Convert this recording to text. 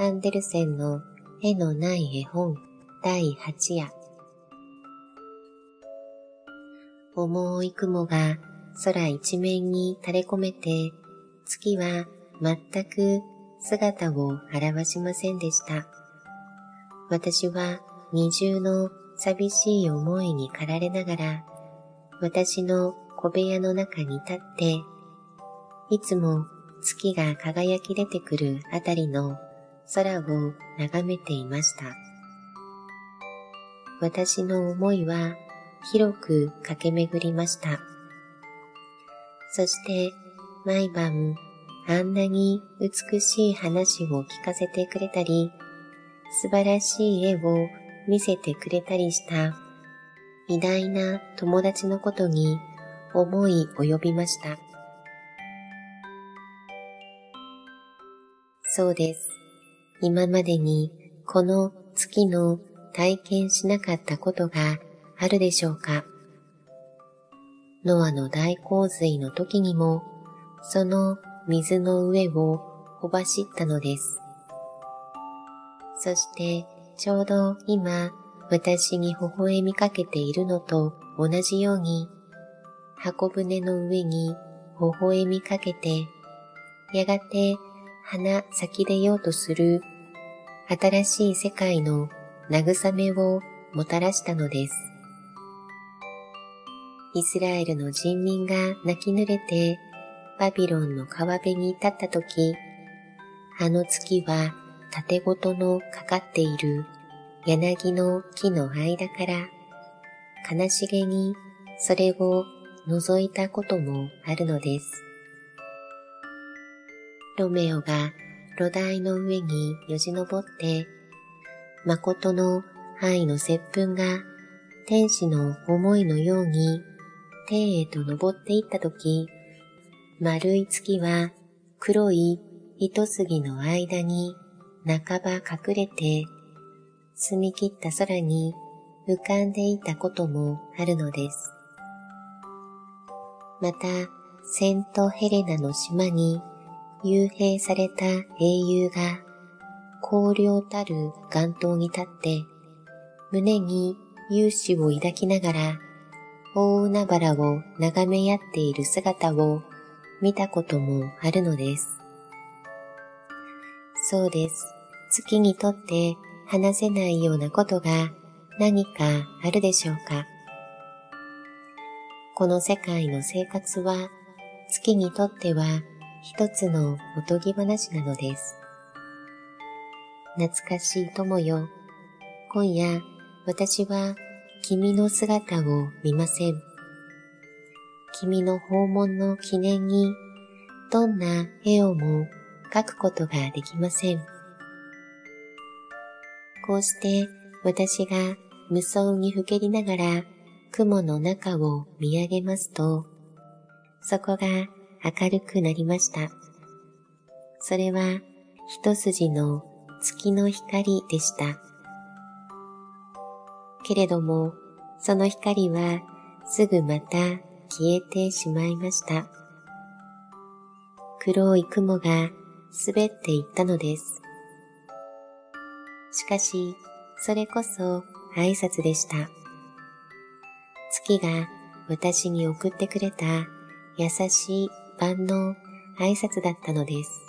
アンデルセンの絵のない絵本第8夜。重い雲が空一面に垂れ込めて、月は全く姿を現しませんでした。私は二重の寂しい思いに駆られながら、私の小部屋の中に立って、いつも月が輝き出てくるあたりの空を眺めていました。私の思いは広く駆け巡りました。そして毎晩あんなに美しい話を聞かせてくれたり、素晴らしい絵を見せてくれたりした偉大な友達のことに思い及びました。そうです。今までにこの月の体験しなかったことがあるでしょうか？ノアの大洪水の時にも、その水の上をほばしったのです。そしてちょうど今私に微笑みかけているのと同じように、箱舟の上に微笑みかけて、やがて花咲き出ようとする新しい世界の慰めをもたらしたのです。イスラエルの人民が泣き濡れてバビロンの川辺に立ったとき、あの月は縦ごとのかかっている柳の木の間から悲しげにそれを覗いたこともあるのです。ロメオが炉台の上によじ登って、誠の愛の接吻が天使の思いのように天へと登っていったとき、丸い月は黒い糸杉の間に半ば隠れて、澄み切った空に浮かんでいたこともあるのです。また、セントヘレナの島に幽閉された英雄が、荒涼たる岩頭に立って、胸に勇姿を抱きながら、大海原を眺め合っている姿を見たこともあるのです。そうです。月にとって話せないようなことが何かあるでしょうか？この世界の生活は月にとっては一つのおとぎ話なのです。懐かしい友よ。今夜私は君の姿を見ません。君の訪問の記念にどんな絵をも描くことができません。こうして私が無双にふけりながら雲の中を見上げますと、そこが明るくなりました。それは一筋の月の光でした。けれども、その光はすぐまた消えてしまいました。黒い雲が滑っていったのです。しかし、それこそ挨拶でした。月が私に送ってくれた優しい万能挨拶だったのです。